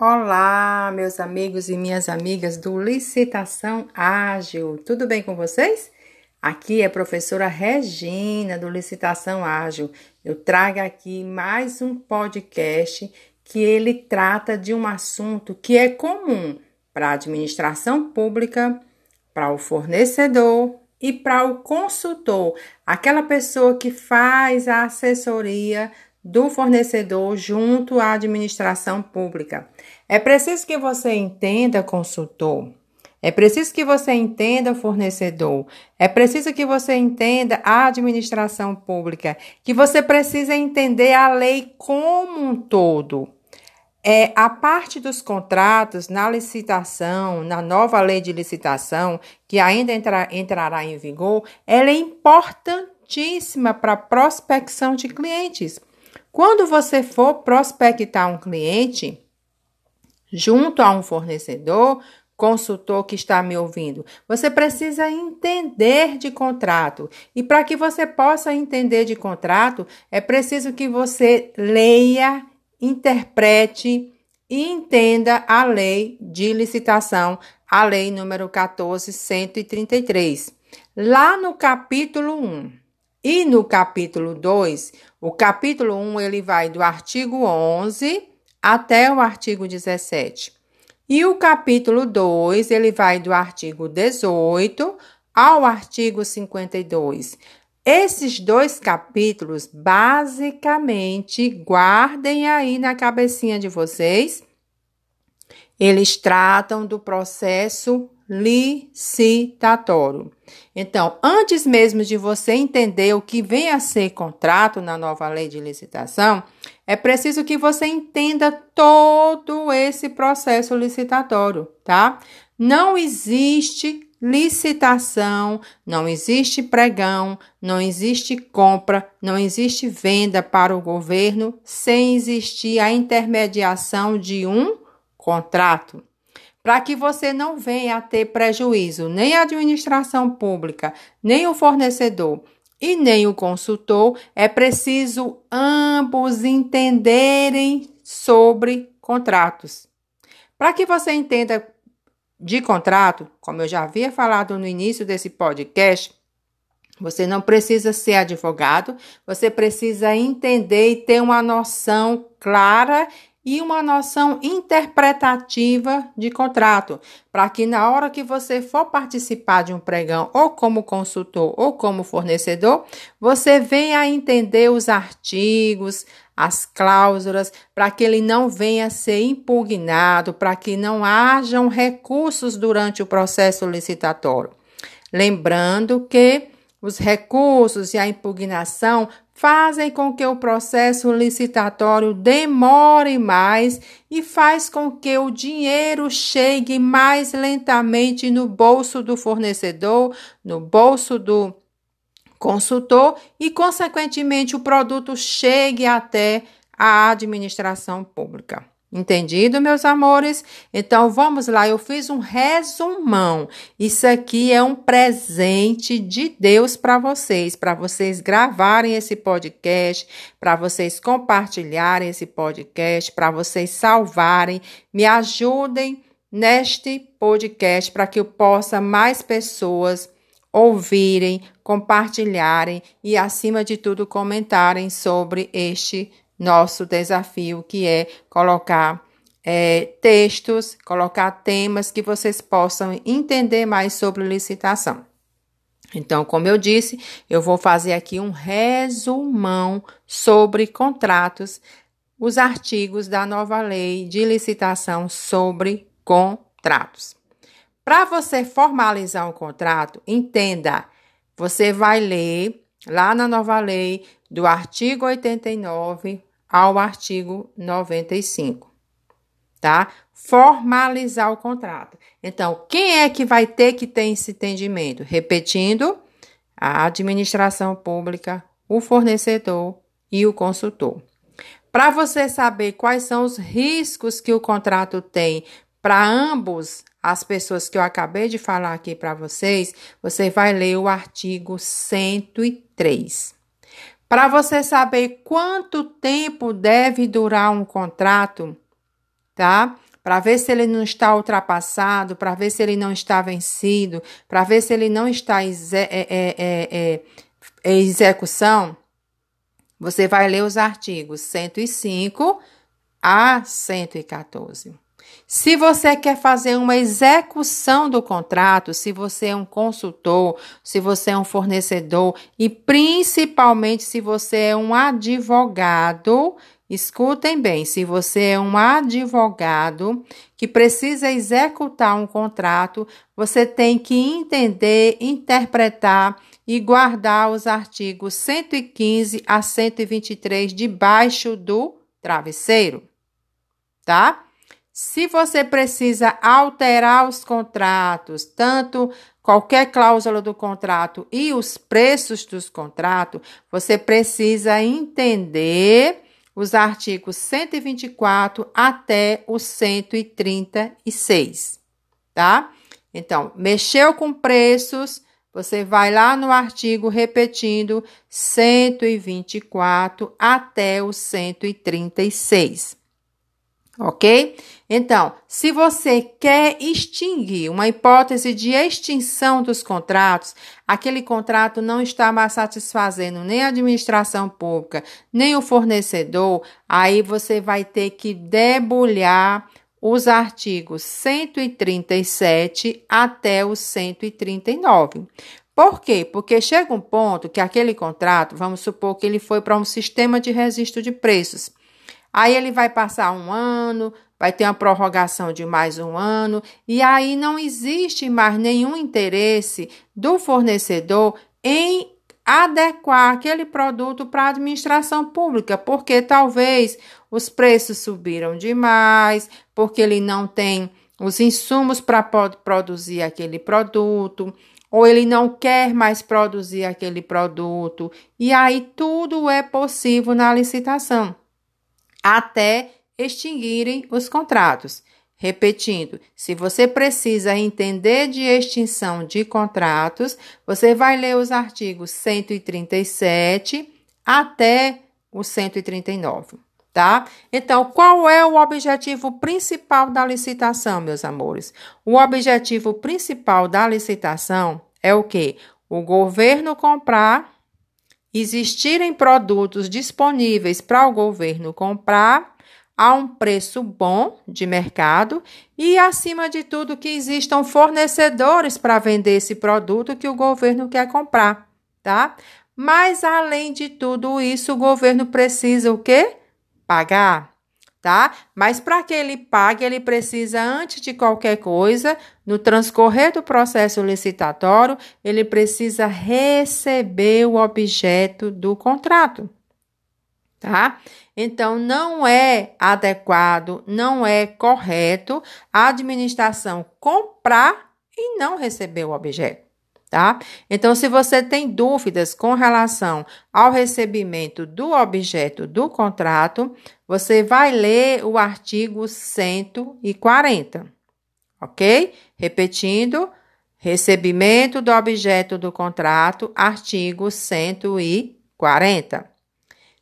Olá, meus amigos e minhas amigas do Licitação Ágil. Tudo bem com vocês? Aqui é a professora Regina do Licitação Ágil. Eu trago aqui mais um podcast que ele trata de um assunto que é comum para a administração pública, para o fornecedor e para o consultor, aquela pessoa que faz a assessoria do fornecedor junto à administração pública. É preciso que você entenda, consultor. É preciso que você entenda, fornecedor. É preciso que você entenda a administração pública. Que você precisa entender a lei como um todo. É a parte dos contratos na licitação, na nova lei de licitação, que ainda entra, entrará em vigor, ela é importantíssima para a prospecção de clientes. Quando você for prospectar um cliente junto a um fornecedor, consultor que está me ouvindo, você precisa entender de contrato. E para que você possa entender de contrato, é preciso que você leia, interprete e entenda a lei de licitação, a lei número 14133. Lá no capítulo 1 e no capítulo 2, o capítulo 1 ele vai do artigo 11 até o artigo 17. E o capítulo 2 ele vai do artigo 18 ao artigo 52. Esses dois capítulos, basicamente, guardem aí na cabecinha de vocês. Eles tratam do processo licitatório. Então, antes mesmo de você entender o que vem a ser contrato na nova lei de licitação, é preciso que você entenda todo esse processo licitatório, tá? Não existe licitação, não existe pregão, não existe compra, não existe venda para o governo sem existir a intermediação de um contrato para que você não venha a ter prejuízo, nem a administração pública, nem o fornecedor e nem o consultor, é preciso ambos entenderem sobre contratos. Para que você entenda de contrato, como eu já havia falado no início desse podcast, você não precisa ser advogado, você precisa entender e ter uma noção clara e uma noção interpretativa de contrato, para que na hora que você for participar de um pregão, ou como consultor ou como fornecedor, você venha entender os artigos, as cláusulas, para que ele não venha ser impugnado, para que não hajam recursos durante o processo licitatório. Lembrando que os recursos e a impugnação fazem com que o processo licitatório demore mais e faz com que o dinheiro chegue mais lentamente no bolso do fornecedor, no bolso do consultor e, consequentemente, o produto chegue até a administração pública. Entendido, meus amores? Então vamos lá, eu fiz um resumão. Isso aqui é um presente de Deus para vocês, para vocês gravarem esse podcast, para vocês compartilharem esse podcast, para vocês salvarem. Me ajudem neste podcast para que eu possa mais pessoas ouvirem, compartilharem e, acima de tudo, comentarem sobre este podcast nosso desafio, que é colocar é, textos, colocar temas que vocês possam entender mais sobre licitação. Então, como eu disse, eu vou fazer aqui um resumão sobre contratos, os artigos da nova lei de licitação sobre contratos. Para você formalizar um contrato, entenda, você vai ler lá na nova lei do artigo 89 ao artigo 95, tá? Formalizar o contrato. Então, quem é que vai ter que ter esse entendimento? Repetindo, a administração pública, o fornecedor e o consultor. Para você saber quais são os riscos que o contrato tem para ambos as pessoas que eu acabei de falar aqui para vocês, você vai ler o artigo 103. Para você saber quanto tempo deve durar um contrato, tá? para ver se ele não está ultrapassado, para ver se ele não está vencido, para ver se ele não está em é, é, é, execução, você vai ler os artigos 105 a 114. Se você quer fazer uma execução do contrato, se você é um consultor, se você é um fornecedor e principalmente se você é um advogado, escutem bem, se você é um advogado que precisa executar um contrato, você tem que entender, interpretar e guardar os artigos 115 a 123 debaixo do travesseiro, tá? Se você precisa alterar os contratos, tanto qualquer cláusula do contrato e os preços dos contratos, você precisa entender os artigos 124 até o 136, tá? Então, mexeu com preços, você vai lá no artigo repetindo 124 até o 136 ok? Então, se você quer extinguir uma hipótese de extinção dos contratos, aquele contrato não está mais satisfazendo nem a administração pública, nem o fornecedor, aí você vai ter que debulhar os artigos 137 até o 139. Por quê? Porque chega um ponto que aquele contrato, vamos supor que ele foi para um sistema de registro de preços. Aí ele vai passar um ano, vai ter uma prorrogação de mais um ano, e aí não existe mais nenhum interesse do fornecedor em adequar aquele produto para a administração pública, porque talvez os preços subiram demais, porque ele não tem os insumos para produzir aquele produto, ou ele não quer mais produzir aquele produto, e aí tudo é possível na licitação até extinguirem os contratos. Repetindo, se você precisa entender de extinção de contratos, você vai ler os artigos 137 até o 139, tá? Então, qual é o objetivo principal da licitação, meus amores? O objetivo principal da licitação é o que? O governo comprar existirem produtos disponíveis para o governo comprar a um preço bom de mercado e, acima de tudo, que existam fornecedores para vender esse produto que o governo quer comprar, tá? Mas, além de tudo isso, o governo precisa o quê? Pagar tá? Mas para que ele pague, ele precisa, antes de qualquer coisa, no transcorrer do processo licitatório, ele precisa receber o objeto do contrato, tá? Então, não é adequado, não é correto a administração comprar e não receber o objeto tá? Então, se você tem dúvidas com relação ao recebimento do objeto do contrato, você vai ler o artigo 140, ok? Repetindo, recebimento do objeto do contrato, artigo 140.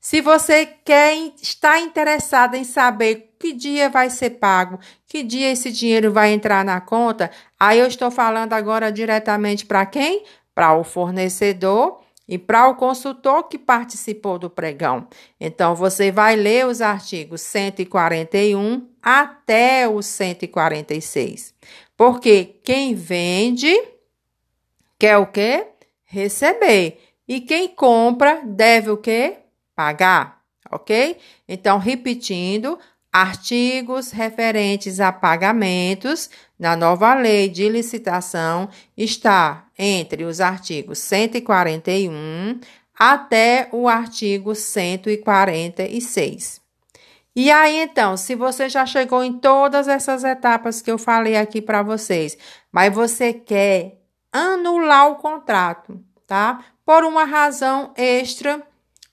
Se você quer está interessado em saber que dia vai ser pago, que dia esse dinheiro vai entrar na conta, aí eu estou falando agora diretamente para quem? Para o fornecedor e para o consultor que participou do pregão. Então você vai ler os artigos 141 até o 146. Porque quem vende quer o quê? Receber. E quem compra deve o quê? pagar, ok? Então, repetindo, artigos referentes a pagamentos na nova lei de licitação está entre os artigos 141 até o artigo 146. E aí, então, se você já chegou em todas essas etapas que eu falei aqui para vocês, mas você quer anular o contrato, tá? Por uma razão extra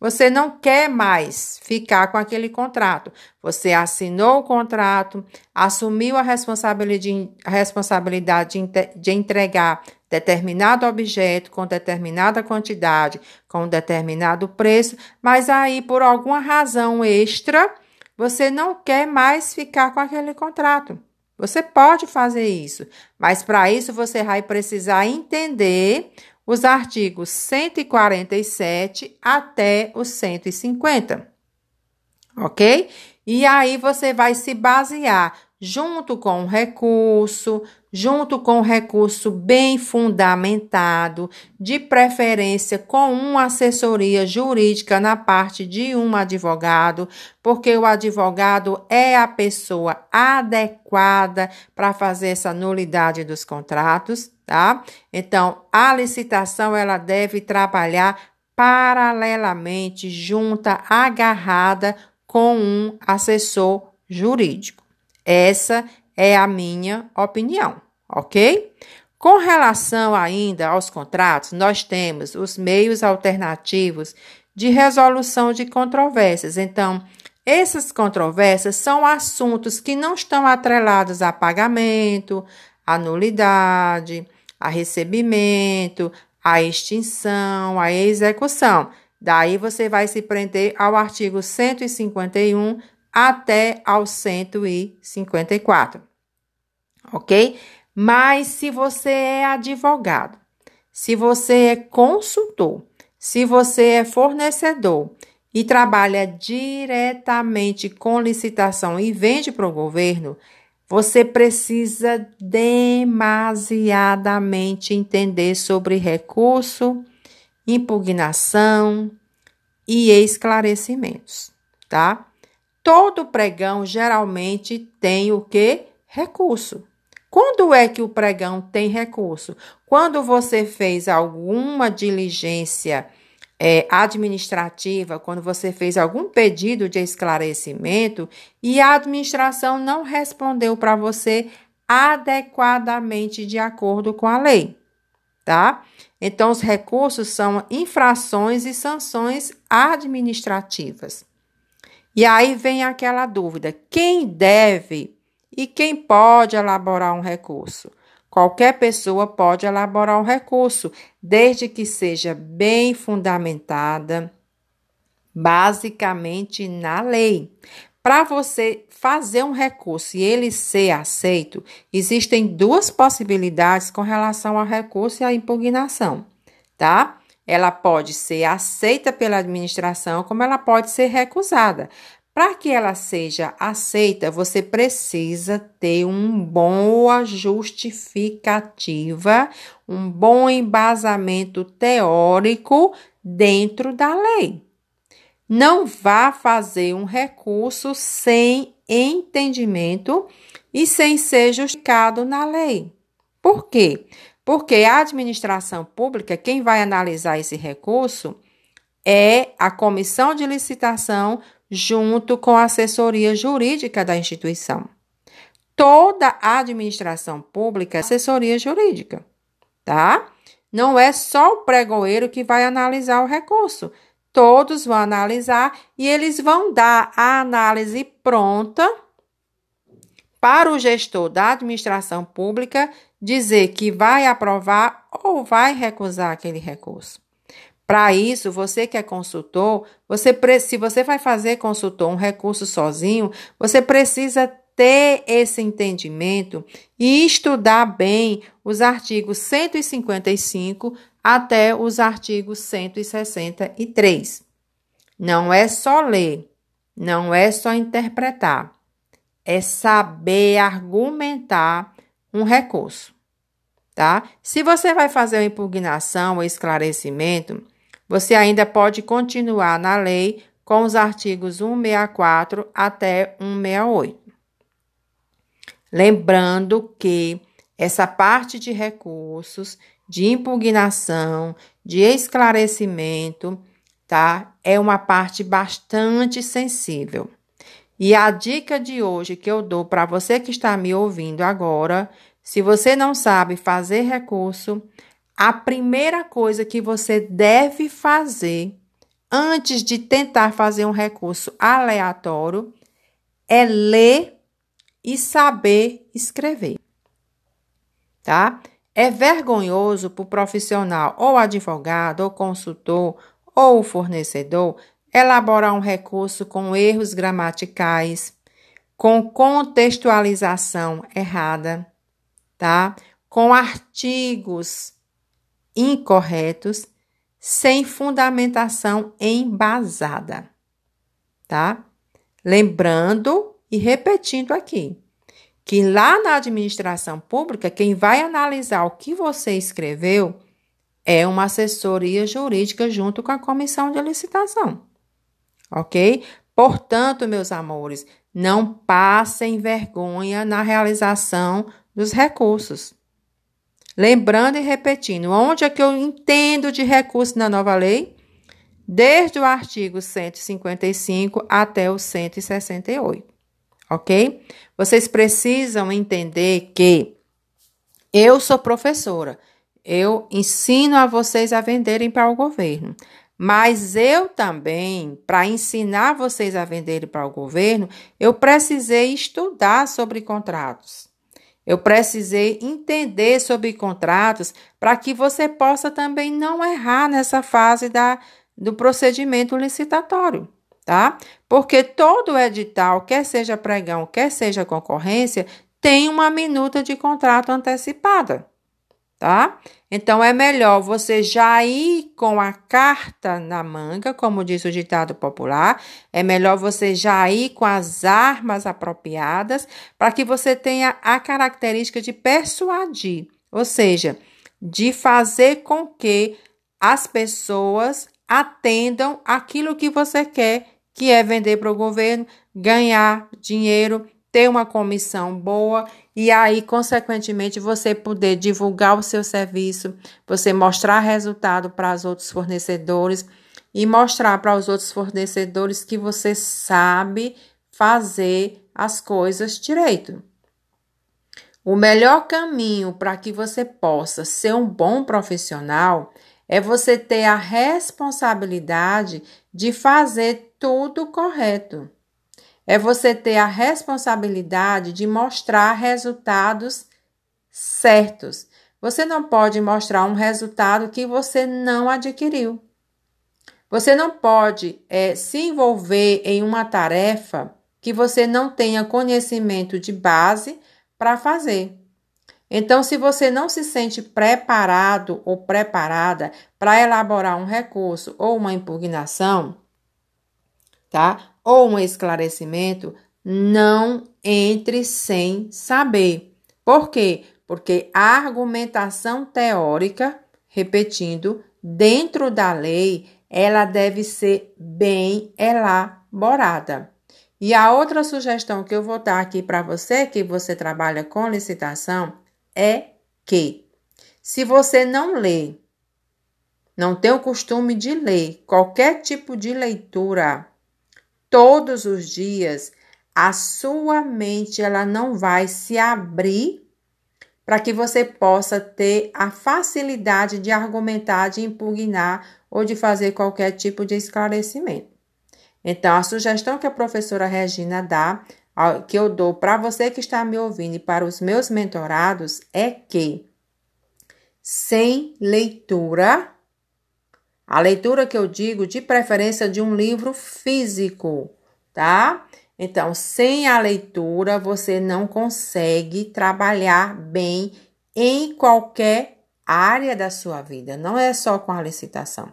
você não quer mais ficar com aquele contrato. Você assinou o contrato, assumiu a responsabilidade, de entregar determinado objeto com determinada quantidade, com determinado preço, mas aí por alguma razão extra, você não quer mais ficar com aquele contrato. Você pode fazer isso, mas para isso você vai precisar entender os artigos 147 até os 150. Ok? E aí você vai se basear junto com o recurso, junto com o recurso bem fundamentado, de preferência com uma assessoria jurídica na parte de um advogado, porque o advogado é a pessoa adequada para fazer essa nulidade dos contratos, tá? Então, a licitação ela deve trabalhar paralelamente, junta, agarrada com um assessor jurídico. Essa é a minha opinião, ok? Com relação ainda aos contratos, nós temos os meios alternativos de resolução de controvérsias. Então, essas controvérsias são assuntos que não estão atrelados a pagamento, a nulidade, a recebimento, a extinção, a execução. Daí você vai se prender ao artigo 151 até ao 154. Ok? Mas se você é advogado, se você é consultor, se você é fornecedor e trabalha diretamente com licitação e vende para o governo, você precisa demasiadamente entender sobre recurso, impugnação e esclarecimentos, tá? Todo pregão geralmente tem o que? Recurso. Quando é que o pregão tem recurso? Quando você fez alguma diligência é, administrativa, quando você fez algum pedido de esclarecimento e a administração não respondeu para você adequadamente de acordo com a lei, tá? Então, os recursos são infrações e sanções administrativas. E aí vem aquela dúvida: quem deve e quem pode elaborar um recurso? Qualquer pessoa pode elaborar um recurso, desde que seja bem fundamentada, basicamente na lei. Para você fazer um recurso e ele ser aceito, existem duas possibilidades com relação ao recurso e à impugnação, tá? Ela pode ser aceita pela administração, como ela pode ser recusada. Para que ela seja aceita, você precisa ter uma boa justificativa, um bom embasamento teórico dentro da lei. Não vá fazer um recurso sem entendimento e sem ser justificado na lei. Por quê? Porque a administração pública, quem vai analisar esse recurso é a comissão de licitação junto com a assessoria jurídica da instituição. Toda a administração pública é assessoria jurídica, tá? Não é só o pregoeiro que vai analisar o recurso. Todos vão analisar e eles vão dar a análise pronta para o gestor da administração pública dizer que vai aprovar ou vai recusar aquele recurso. Para isso, você que é consultor, você se você vai fazer consultor um recurso sozinho, você precisa ter esse entendimento e estudar bem os artigos 155 até os artigos 163. Não é só ler, não é só interpretar, é saber argumentar um recurso, tá? Se você vai fazer uma impugnação ou esclarecimento, você ainda pode continuar na lei com os artigos 164 até 168. Lembrando que essa parte de recursos, de impugnação, de esclarecimento, tá? É uma parte bastante sensível. E a dica de hoje que eu dou para você que está me ouvindo agora, se você não sabe fazer recurso, a primeira coisa que você deve fazer antes de tentar fazer um recurso aleatório é ler e saber escrever. Tá? É vergonhoso para o profissional, ou advogado, ou consultor, ou fornecedor, elaborar um recurso com erros gramaticais, com contextualização errada, tá? Com artigos incorretos, sem fundamentação embasada, tá? Lembrando e repetindo aqui que lá na administração pública, quem vai analisar o que você escreveu é uma assessoria jurídica junto com a comissão de licitação. Ok? Portanto, meus amores, não passem vergonha na realização dos recursos. Lembrando e repetindo, onde é que eu entendo de recurso na nova lei? Desde o artigo 155 até o 168 ok? Vocês precisam entender que eu sou professora, eu ensino a vocês a venderem para o governo. Mas eu também, para ensinar vocês a venderem para o governo, eu precisei estudar sobre contratos. Eu precisei entender sobre contratos para que você possa também não errar nessa fase da, do procedimento licitatório tá? Porque todo edital, quer seja pregão, quer seja concorrência, tem uma minuta de contrato antecipada, tá? Então é melhor você já ir com a carta na manga, como diz o ditado popular, é melhor você já ir com as armas apropriadas para que você tenha a característica de persuadir, ou seja, de fazer com que as pessoas atendam aquilo que você quer, que é vender para o governo, ganhar dinheiro, ter uma comissão boa e aí, consequentemente, você poder divulgar o seu serviço, você mostrar resultado para os outros fornecedores e mostrar para os outros fornecedores que você sabe fazer as coisas direito. O melhor caminho para que você possa ser um bom profissional é você ter a responsabilidade de fazer tudo correto. É você ter a responsabilidade de mostrar resultados certos. Você não pode mostrar um resultado que você não adquiriu. Você não pode é, se envolver em uma tarefa que você não tenha conhecimento de base para fazer. Então, se você não se sente preparado ou preparada para elaborar um recurso ou uma impugnação, tá? Ou um esclarecimento, não entre sem saber. Por quê? Porque a argumentação teórica, repetindo, dentro da lei, ela deve ser bem elaborada. E a outra sugestão que eu vou dar aqui para você, que você trabalha com licitação, é que, se você não lê, não tem o costume de ler qualquer tipo de leitura todos os dias, a sua mente ela não vai se abrir para que você possa ter a facilidade de argumentar, de impugnar ou de fazer qualquer tipo de esclarecimento. Então, a sugestão que a professora Regina dá que eu dou para você que está me ouvindo e para os meus mentorados é que, sem leitura, a leitura que eu digo, de preferência de um livro físico, tá? Então, sem a leitura, você não consegue trabalhar bem em qualquer área da sua vida, não é só com a licitação,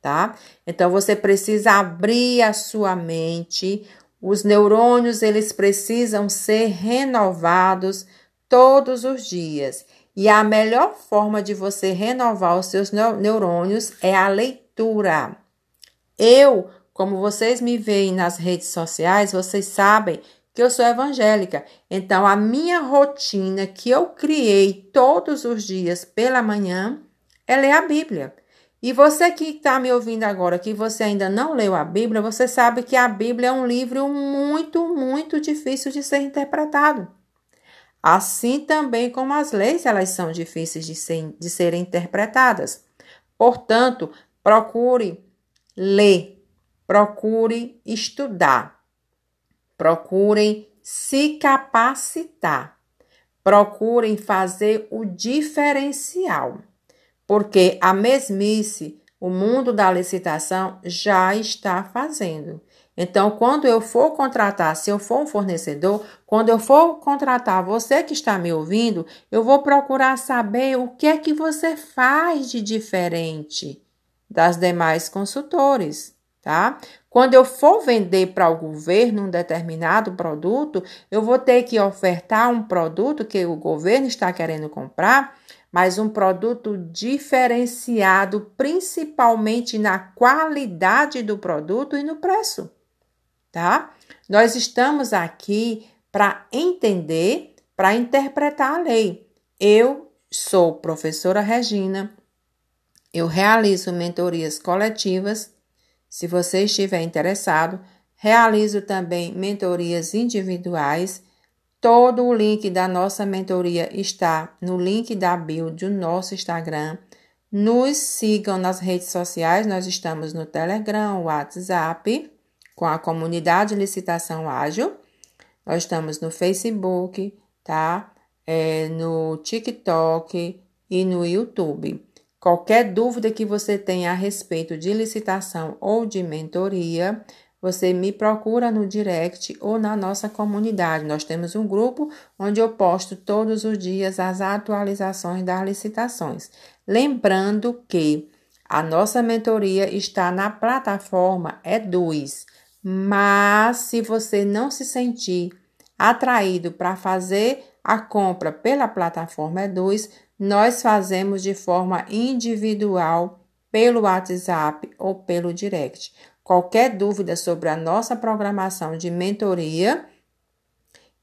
tá? Então, você precisa abrir a sua mente, os neurônios eles precisam ser renovados todos os dias. E a melhor forma de você renovar os seus neurônios é a leitura. Eu, como vocês me veem nas redes sociais, vocês sabem que eu sou evangélica. Então, a minha rotina que eu criei todos os dias pela manhã é ler a Bíblia. E você que está me ouvindo agora, que você ainda não leu a Bíblia, você sabe que a Bíblia é um livro muito, muito difícil de ser interpretado. Assim também como as leis, elas são difíceis de, ser, de serem interpretadas. Portanto, procure ler, procure estudar, procurem se capacitar, procurem fazer o diferencial porque a mesmice o mundo da licitação já está fazendo. Então, quando eu for contratar, se eu for um fornecedor, quando eu for contratar você que está me ouvindo, eu vou procurar saber o que é que você faz de diferente das demais consultores, tá? Quando eu for vender para o governo um determinado produto, eu vou ter que ofertar um produto que o governo está querendo comprar, mas um produto diferenciado, principalmente na qualidade do produto e no preço, tá? Nós estamos aqui para entender, para interpretar a lei. Eu sou professora Regina, eu realizo mentorias coletivas se você estiver interessado, realizo também mentorias individuais. Todo o link da nossa mentoria está no link da bio do nosso Instagram. Nos sigam nas redes sociais, nós estamos no Telegram, WhatsApp, com a comunidade Licitação Ágil. Nós estamos no Facebook, tá? É, no TikTok e no YouTube. Qualquer dúvida que você tenha a respeito de licitação ou de mentoria, você me procura no direct ou na nossa comunidade. Nós temos um grupo onde eu posto todos os dias as atualizações das licitações. Lembrando que a nossa mentoria está na plataforma Eduz, mas se você não se sentir atraído para fazer a compra pela plataforma Eduz, nós fazemos de forma individual pelo WhatsApp ou pelo direct. Qualquer dúvida sobre a nossa programação de mentoria,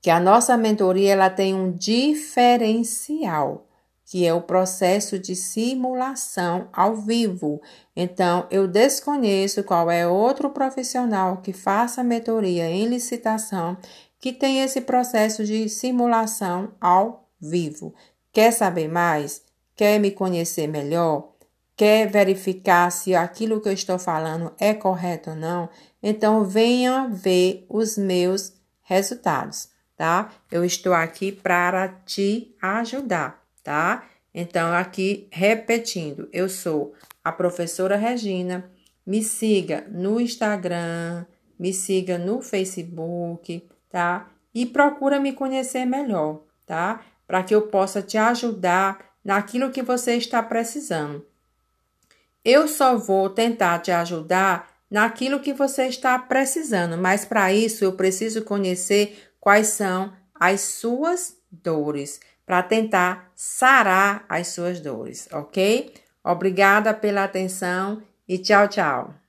que a nossa mentoria ela tem um diferencial, que é o processo de simulação ao vivo. Então, eu desconheço qual é outro profissional que faça mentoria em licitação que tem esse processo de simulação ao vivo. Quer saber mais? Quer me conhecer melhor? Quer verificar se aquilo que eu estou falando é correto ou não? Então venha ver os meus resultados, tá? Eu estou aqui para te ajudar, tá? Então, aqui repetindo, eu sou a professora Regina. Me siga no Instagram, me siga no Facebook, tá? E procura me conhecer melhor, tá? para que eu possa te ajudar naquilo que você está precisando. Eu só vou tentar te ajudar naquilo que você está precisando, mas para isso eu preciso conhecer quais são as suas dores, para tentar sarar as suas dores, ok? Obrigada pela atenção e tchau, tchau.